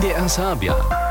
NDR Sabia.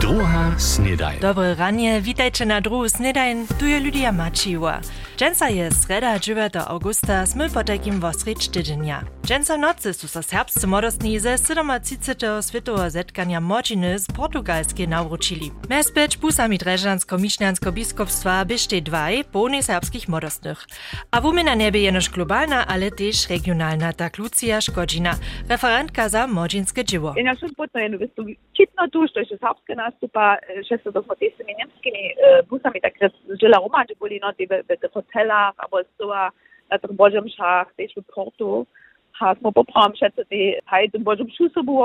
Druga snedaj. Dobre ranie, witajcie na druhu snedajn, tu je Lydia Maciła. Dżęsa je sreda 9. augusta, smy po takim wosrycz tydzienia. Dżęsa nocy su so serbscy modostni ze 37. światowego zetkania młodziny z portugalskiej nawrócili. Mespeć pusami dreżansko-miśniansko-biskupstwa byście dwaj pełni serbskich modostnych. A wumina niebie jenoż globalna, ale też regionalna, tak Lucia Szkodzina, referentka za młodzinskie dzieło. Ja jedno wystu kitno tu, što je serbska nastupa, šesto do s temi njemskimi busami takrat žela romači boli noti v, v stoa na tych Bożym szach, też w Portu. Ha, smo poprawam się tutaj, haj, tym Bożym szusobu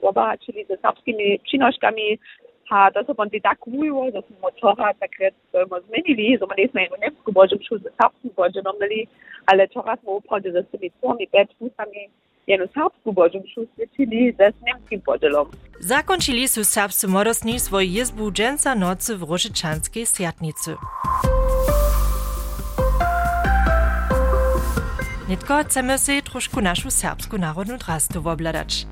obaczyli ze serbskimi przynoszkami, ha, to są oni tak mówiło, że są motora, tak smo zmienili, że my nie sme w Niemsku Bożym szu ze serbskim Bożym nomnili, ale czora smo upradzie ze tymi dwoma jednom sapsku božom šu svečili, da s nemskim podelom. Zakončili su sapsu morosni svoj jezbu dženca noci v Rožičanskej sjatnici. Netko chcemy sobie troszkę naszą serbską narodną drastu obladać.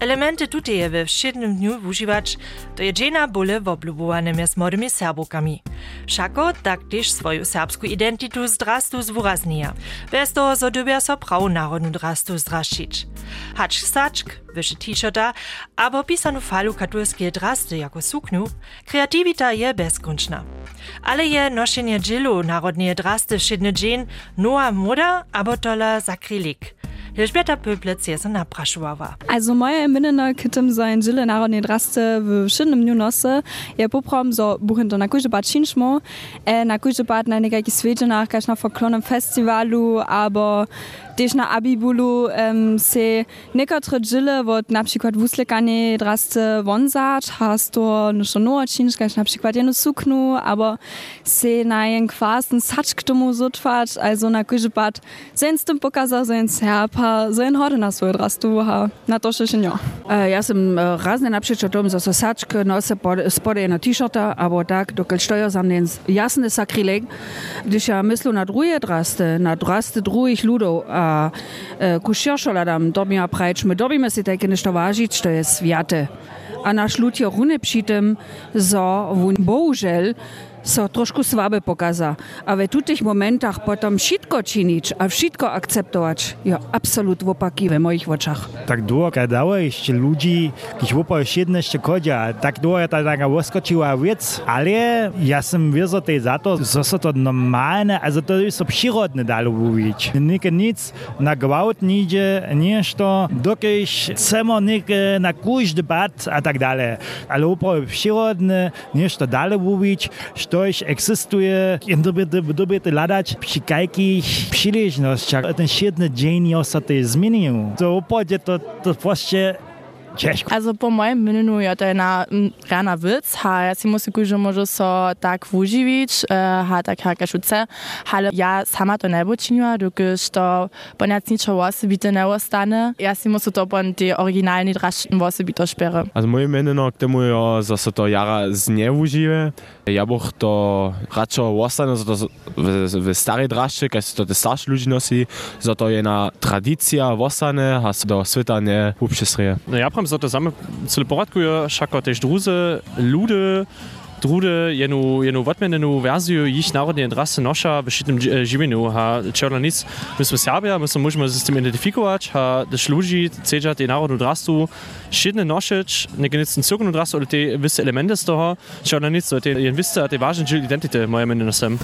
Elementy tutaj we wszednym dniu używać, to je dżena bóle woblubowane z młodymi serbokami. Wszako tak też swoją serbską identitu z drastu zwuraznia. Bez toho zodobia so prawo narodną drastu zdraszczyć. Hacz saczk, wyszy t-shirta, albo pisaną falu katolskie drasty jako suknu, kreatywita je bezkończna. Ale je noszenie dżilu narodnie drasty wszedny dżen nowa moda, albo tola zakrylik. Elżbieta Pöplec je se napraszowała. Also moje imienina k tym sein Gille narodnej draste w szynnym dniu nosy je poprom so buchen to na kujże bat činšmo, e na kujże bat na nekajki svedženach, kaž na folklornym festiwalu, albo też na Abibulu um, se niekotore Gille wot na przykład wuslekanie draste wonsać, has to nešto nowa činš, kaž na przykład jednu suknu, albo se na jen kwasen sač k tomu zutwać, also na kujże bat sen z tym pokazał, sen serpa, sen hody na svoj drastu, ha, na to še nie. E, Ja sam e, razne naprzecz o tom, że so saczkę nosę spode na t-shirta, albo tak, dokąd stoję sam ten jasny sakryleg, gdyż ja myślę na drugie drasty, na drasty drugich ludów, a e, ku širšoladam dobimy prajč, my dobimy si takie nešto ważyć, to jest świate. A nasz lud je rune tym, zo wun bohužel so trošku słabe pokaza. A w tutych momentach potem wszystko czynić, a wszystko akceptować, ja absolut opaki w moich oczach. tak długo jeszcze ludzi, když opo jedne jeszcze kodzia, tak długo ta taka łoskoczyła wiec, ale ja wierzę tej za to, że to normalne, also to jest przyrodne dalo mówić. Nikt nic na gwałt nie idzie, nieszto, dokieś chcemy nikt na każdy bat, a tak dalej. Ale opo przyrodne, nieszto dalej mówić, coś eksistuje, dobie dobie ladać przy jakich przyleżnościach, ten świetny dzień to zmienił. To opodzie to, to właśnie ciężko. Also po mojem mnenju je to jedna rana wic, ha ja si musi kuži može so tak vuživić, uh, ha tak ha kašuce, ale ja sama to ne bo činila, dokiž to po njac ničo osobite ne ostane. Ja si musi to pon te originalni drašten osobito špere. Also moje meneno k temu je, že se to jara zneužije. Ja bych to radšo ostane, že to v, starej drašče, keď to te starší ľudí nosí, že to je na tradícia ostane, a do sveta ne upšesrije. No ja pram so to same cele poradkuje, šako tež druze, ludy, drude jenu, jenu vodmenenu verziju jich narodne draste noša v šitnym živinu. Ha čerla nic, my sme Serbia, my sa môžeme s tým identifikovať, ha dež ľudí cedža tej národnú drastu šitne nošeč, neke nic cirknu drastu, ale tie visse elementy z toho, čerla nic, to je jen visse a tie vážne džil identite, moje mene nosem.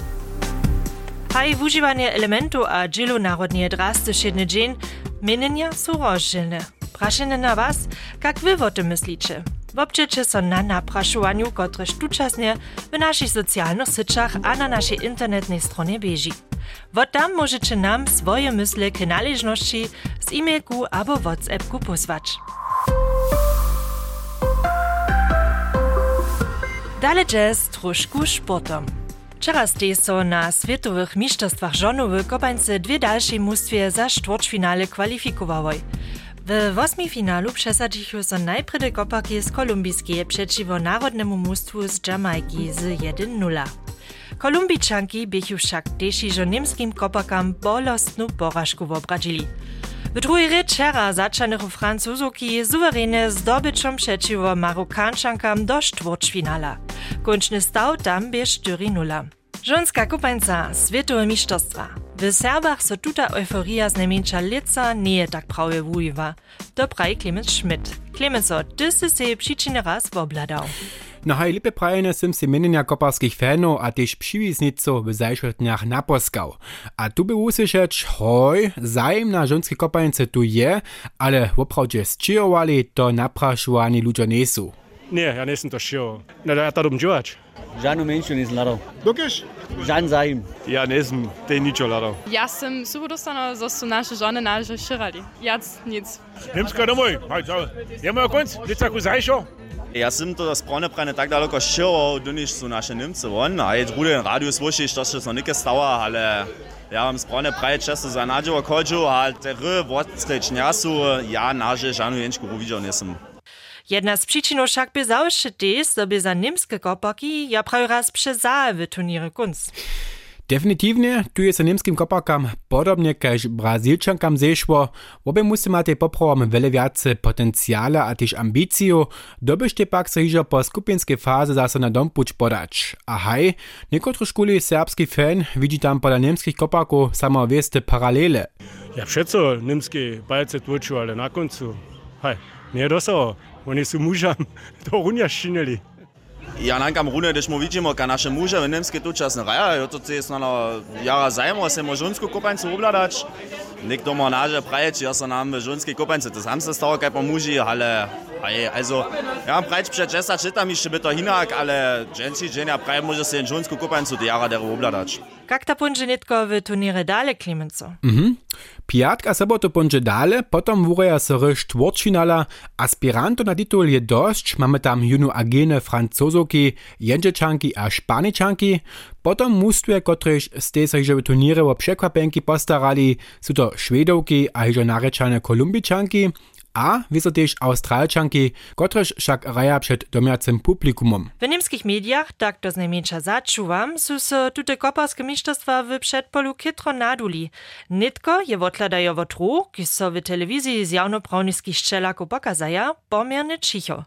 Haj używanie elementu a dżilu narodnie drasty szedny dzień, mienienia są rozdzielne. Praszenie na was, jak wy o tym myślicie? Wobczycie so na napraszowaniu, które tuczasnie w naszych socjalnych syczach a na naszej internetnej stronie bieži. Wo tam możecie nam swoje myśli k należności z e-mailku albo WhatsAppku posłać. Dalej jazz troszkę sportom. Wczoraj stej so na światowych mistrzostwach żonowych kopańcy dwie dalsze mustwie za czwartfinale kwalifikowały. W osmi finalu przesadziły so najpierw kopaki z kolumbijskiej przeciwko narodnemu mustwu z Jamajki z 1-0. Kolumbiczanki bychu wszak też że niemskim kopakam bolostną porażku obradzili. W drugiej ryczera zaczanych Francuzuki suwerene zdobyczom przeciwko Marokančankam do czwarćfinala. Kończny stał tam bie 4-0. Żonska kupańca Światowe Mistrzostwa. W Serbach so tuta euforia z najmniejsza lica nie je tak prawie wujiwa. To praje Clemens Schmidt. Clemenso, ty si se przyczynę raz wobladał. No haj lipe prajene sim si menenia koparskich fanów, a też przywisnico w zajszych dniach naposkał. A tu by usłyszeć, hoj, zajem na żonskie kopalnice tu je, ale woprawdzie zczyrowali to napraszowani ludzie nie są. Nie, ja nisem to šel. Ne, da je ta dom dělat. Žanu Menšin iz Ladov. Dokeš? Žan Zajim. Ja, ne znam, te nič o Ladov. Jaz sem subodostana, zato so naše žene naše širali. Jaz nic. Nemska domov, hajde, zdravo. Jemo jo konc, lica kuzajšo? Jaz sem to razpravljal tako daleko širil, doniš so naše Nemce ven, a je drugi radio slušiš, to še so nekaj stava, ale ja vam spravne praje često za nađevo kođu, a te r, vodstreč njasu, ja naže Žanu Jenčku uviđal nisem. Jedna z przyczyn však by zawsze des, sobie za niemskie kopaki ja prawie raz przezały w turniery kunst. Definitywnie, tu je sa niemskim kopakam podobnie kaž Brazilčankam zešło, obie musí mať poprawom wiele viace potenciála a tiež ambíciu, dobyšte pak sa hižo po skupinskej fáze zase na dom puč podać. A haj, niekotru škuli serbski fan widzi tam pola niemskich kopaków samo wieste paralele. Ja přeco nimskie bajce tvoču, ale na koncu. Hej, nie dosało. Oni su mužam to runja šinili. Ja, nankam rune, deš mu vidimo, ka naše muže v Nemske tu čas narajajo, to se jesno jara zajmo, se mo žunsko kopanjce obladač. Nekdo mo naže praječ, jaz so nam žunski kopanjce, to sam se stalo, kaj pa muži, ale hej, also, ja mam prajeć przed 10 czytam jeszcze by to hinak, ale dženci, dženja praj może se žonsku kopańcu do jara deru obladać. Jak ta punže netko w turniery dale, Clemenco? Mhm. Piatka sobotu ponže dale, potom wureja se ryš čtvrtfinala, aspiranto na titul je dosť, mamy tam junu agene francozoki, jędrzeczanki a szpaniczanki, potom mustuje, kotryż ste sa hižo w turniery o przekwapenki postarali, sú to švedovki a hižo narečane kolumbičanki, a visotež Avstralčanki, kotrež však raja pred domjacim publikumom. Um? V nemških medijach, tak to znajmenša začuvam, so se tute koparske mištrstva v predpolu kitro naduli. Nitko je odladajo v tru, ki so v televiziji z javnopravniških ščelakov pokazaja, pomerne čiho.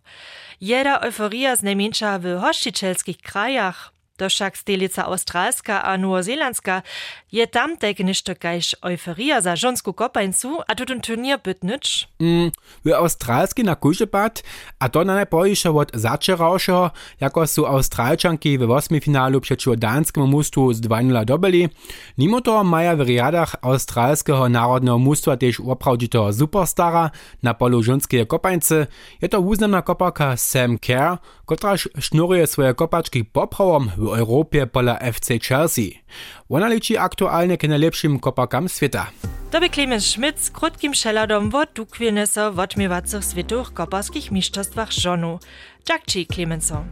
Jeda euforija znajmenša v hoštičelskih krajah, Do však stolica australska a novozelandska je tam teknišče kajš euforija za žonsku kopajncu, a tudi turnir bytnič? Mm, v australski na kužebat, a to na najboljše od začeraušeho, jako so australčanki v osmi finalu pred jordanskemu mustu z 2-0 dobili, nimo to maja v riadah australskega narodnega mustva tež opravdito superstara na polu žonske kopajnce, je to uznana koparka Sam Kerr, kotraž šnoruje svoje kopački popravom w Europie pola FC Chelsea. Ona liczy aktualnie k najlepszym kopakam świata. To by Clemens Schmidt z krótkim szeladom wo dukwilne so w odmiewacych światowych koparskich mistrzostwach żonu. Dzięki Clemenso.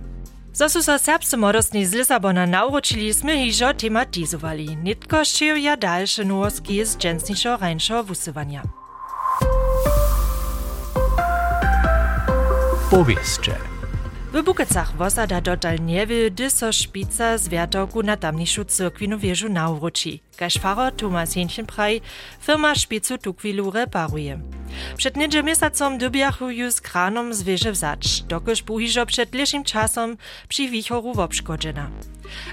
Zosu so serbscy modostni z Lisabona nauczyli sme hižo tematizowali. Nitko šeju ja dalsze nowoski z dżensniszo rańszo wusywania. Powieszcze. W Bukecach wosada dotal nie wie, gdy so szpica z wiatoku na tamniejszą cyrkwinu wieżu nauruči. Kaž faro Tomas Jenchen firma szpicu tukwilu reparuje. Przed niedzie miesacom dobiachu ju z kranom z wieży wzacz, dokoż buhiżo przed liszym czasom przy wichoru wobszkodzena.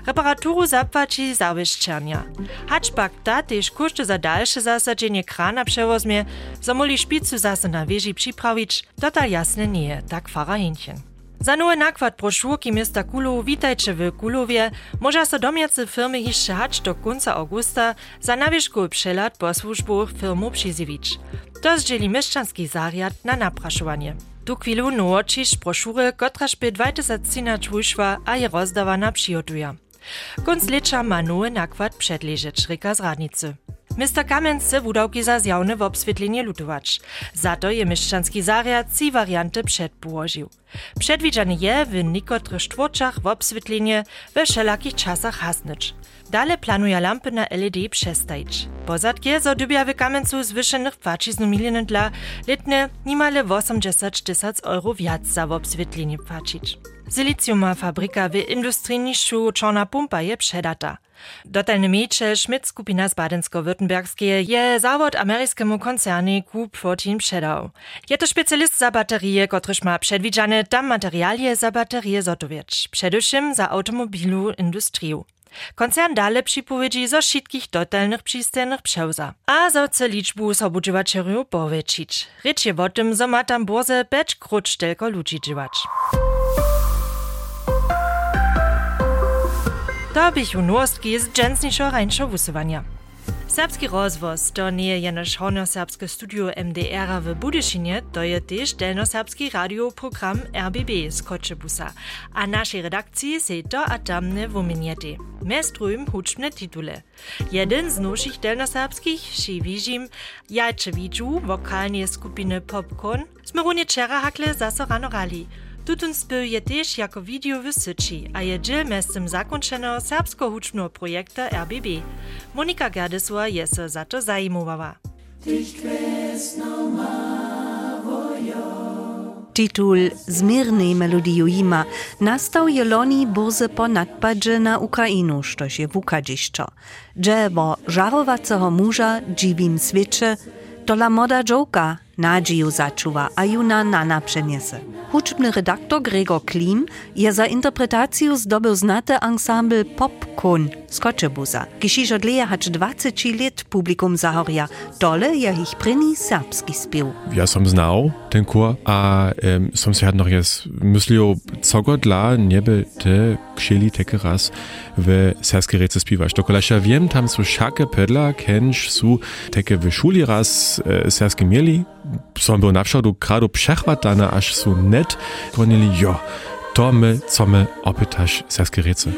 Reparaturu zapłaci zawieszczernia. Haczpak ta też koszty za dalsze zasadzenie krana przewozmie, zamoli szpicu zase na wieży przyprawić, dotal jasne nie, tak fara Jenchen. Za nakład broszurki miasta Kulu witajcie w Kulowie. Może so domiacy firmy jeszcze hać do końca augusta za nawierzchu przelat po służbach firmu przyzywicz. To zdzieli mieszczanski zariad na napraszowanie. Tu chwilu nowoczysz broszury, kotraż by 2013 wyszła, a je rozdawana przygotuje. Konc lecza ma nowy nakład przedleżeć, ryka z radnicy. Mr. Kamensce wudałki za zjawne w obswietlenie lutować. Za to je mieszczanski zariad ci warianty przedpołożył. Przedwidziane je w niekotrych štwórčach w obswietlenie we wszelakich czasach hasnycz. Dale planuje lampy na LED przestajić. Pozadkie zadubia w kamencu zwyższonych płaciznu milionen dla letne niemale 80 tysięcy euro wiac za obswietlenie płacić. Siliciuma fabryka w industryjniszu Czarna Pumpa je przedata. Dotalny miecze Schmidt skupina z Badensko-Württembergskie je zawod ameryskiemu koncernie Group 14 przedał. Je to specjalist za baterie, kotryż ma przedwidziane tam materialie za baterie zotowieć, przedewším za automobilu industriu. Koncern dale przypowiedzi zo wszystkich dotalnych przystennych przeuza. A za chce liczbu sobudziwaczeriów powiększyć. Rycz je o tym, zo ma tam borze becz krótsz tylko ludzi dziwać. U nowostki z dżensniejszego rańszego wysuwania. Serbski rozwoz to nie jenoż horno-serbskie studio MDR w Budyszynie, to je też delno-serbski radioprogram RBB z Koczebusa, a naszej redakcji se to a tamne wuminiety. Mestrujem huczne titule. Jeden z nowszych delno-serbskich, Shiwijim, Jajczewiczu, wokalnie skupiny Popcorn, smerunie czera hakle zaso rano rali. Tutun spył je też jako video w a je mestem zakończonego serbsko-hucznego projekta RBB. Monika Gerdesua je se za to zajmowała. Titul Zmirnej melodiju ima nastał je loni burze po nadpadze na Ukrainu, štož je wukadziszczo. Dże bo żarowacego muża dziwim świecie, tola moda dżoka nadzieju zaczuwa, a ju na nana przeniese. Huczbny redaktor Gregor Klim je za interpretację zdobył znate ensemble Popcorn z Koczebuza, kisziż od leja hacz 20 lat publikum zahoria. Dole je ich pryni serbski spiew. Ja som znał ten kur, a um, som se had noch jes myslio, co go dla nieby te ksieli teke raz w serskie rece spiwać. Dokolaša wiem, tam su šake pedla, kenš su teke w szuli raz e, serskie mieli, som był na przodu kradu przechwatane, aż su net konili, jo, to my, co my opytaš serskie rece.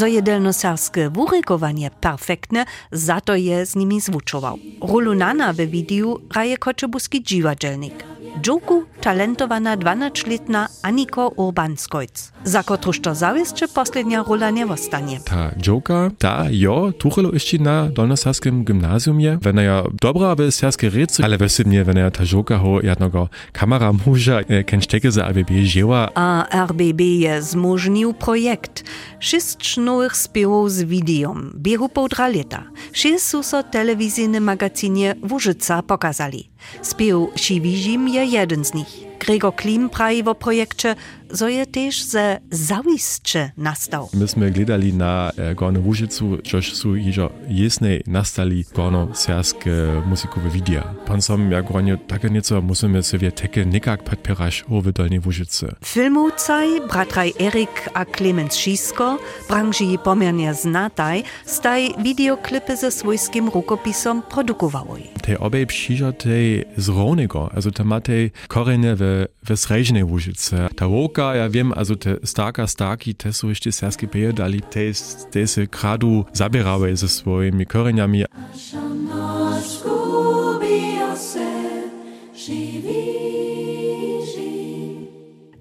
zo je delnosarskie wurykowanie perfektne, za to je z nimi zwuczował. Rolu Nana we widiu raje koczebuski dziwadelnik. Dżuku talentowana 12-letna Aniko Urbanskojc, za kotruż to zawieszcze poslednia rola nie wostanie. Ta Joker, ta jo, tuchelo jeszcze na dolnosarskim gimnazjumie, wena ja dobra w serskie rece, ale wesybnie, wena ja ta Joker ho jednego kamera muža, kenšteke za ABB dzieła. A RBB je zmożnił projekt. Sześć nowych spiewów z widiom, biehu półtora lata. Sześć so telewizyjne magazynie Łużyca pokazali. Spev Šivižim je eden z njih. Gregor Klim pravi v projektu, zo je też ze zawiscze nastał. Myśmy gledali na e, Gorne Łużycu, což su jižo jesnej nastali gorno-serskie musikowe widia. Pan som jak gornie takie nieco musimy sobie teke nikak podpierać o w Dolnej Łużyce. Filmowcaj, bratraj Erik a Clemens Schisko, branži pomiernie znataj, staj videoklipy ze swojskim rukopisom produkowały. Te obej przyjrzatej z Ronego, also te matej w, w Srejżnej Łużyce. Ta ja wiem, also te starka starki, te su jeszcze serskie peje dali, te, te se kradu zabierały ze swoimi koreniami.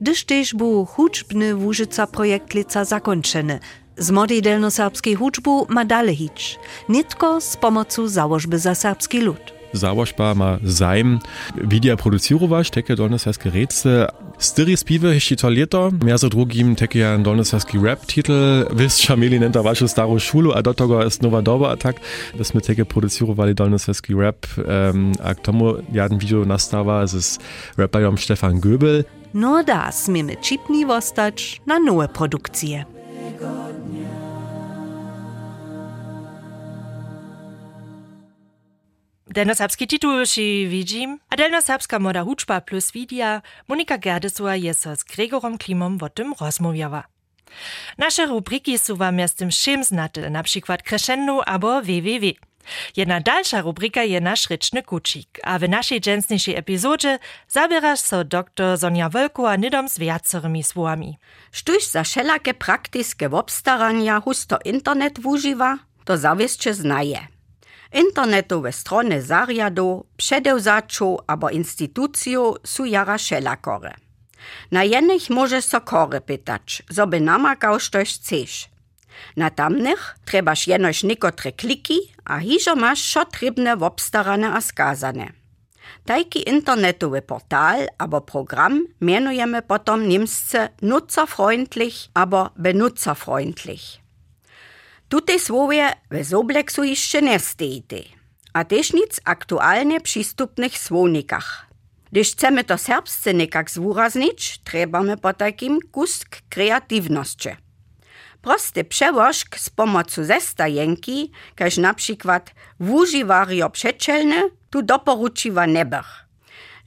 Gdyż też był huczbny Łużyca projekt lica zakończony. Z mody delnoserbskiej huczbu ma dalej hić. Nitko z pomocą założby za serbski lud. Sauerspar mal sein, wie der Produzierer war, stecke donnerstags Gerätste. Styris Spive hischitol leta, mehr so drugim teke ja ein donnerstagski Rap-Titel, wisst Chameli nennt er wasche Staro Schulo, adotogo ist Nova Dorba Attack, das mit teke Produzierer war die donnerstagski Rap, ähm, aktomo jaden Video war, es ist Rap bei Stefan Göbel. Nur das mir mit Chipni Vostach na neue Produktion. Delnoserbski titul si widzim, a delnoserbska moda huczba plus widia Monika Gerdesua je so z Gregorom Klimom o tym rozmawiała. Nasze rubriki są wam z tym všem znate, na przykład Crescendo albo www. Jedna dalsza rubryka je nasz ryczny kucik, a w naszej dżęsniejszej epizodzie zabierasz so dr Sonja Wolkowa nidom z wiacorymi słowami. Štuž za všelaké praktické obstarania husto internet wużywa, to zawieszcze znaje. Internetowe strony zariadu, przedewzaczu albo instytucją są jara szelakore. Na jednych możesz so kory pytać, zo by namakał coś chcesz. Na tamnych trebaš jenož niekotre kliki, a hižo masz šo trybne wobstarane a skazane. Tajki internetowy portal abo program mianujemy potom niemsce nutzerfreundlich abo benutzerfreundlich. Tutaj słowie w zobleksu jeszcze a też nic aktualnie przystupnych słownikach. Gdyż chcemy to serbsce nekak zwuraznić, trebamy po takim kustk kreatywności. Prosty przełożk z pomocą zestajenki, każ na przykład wużywario przeczelne, tu doporučiva neber.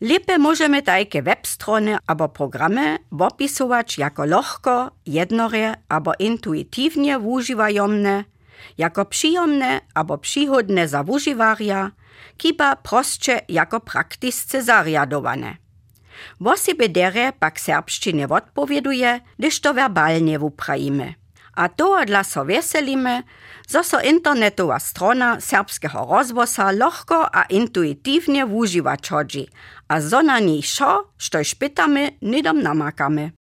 Lepe możemy takie webstrony albo programy opisować jako lohko, jednore albo intuitywnie wużywajomne, jako przyjemne albo przychodne za wużywaria, kiba prostsze jako praktisce zariadowane. Wosebe dere pak serbszczynie odpowieduje, gdyż to werbalnie wuprajimy. A to dla so veselíme, zo so internetová strona serbského rozvosa lohko a intuitívne vúžívať hodí. A zo na ní šo, što špitamy, nidom namakamy.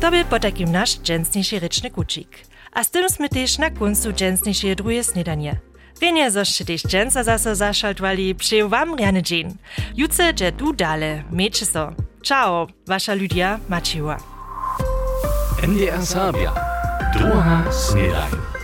To by po takim dżęsniejszy ryczny kucik. A z tym sme też na końcu dżęsniejsze drugie śniadanie. Wienie, zoście też dżęsa zase zaszaltwali, przyjął wam riany dzień. Jutce, że tu dale, miejcie so. Ciao, wasza Lydia Maciła. NDR Sabia. Druga śniadanie.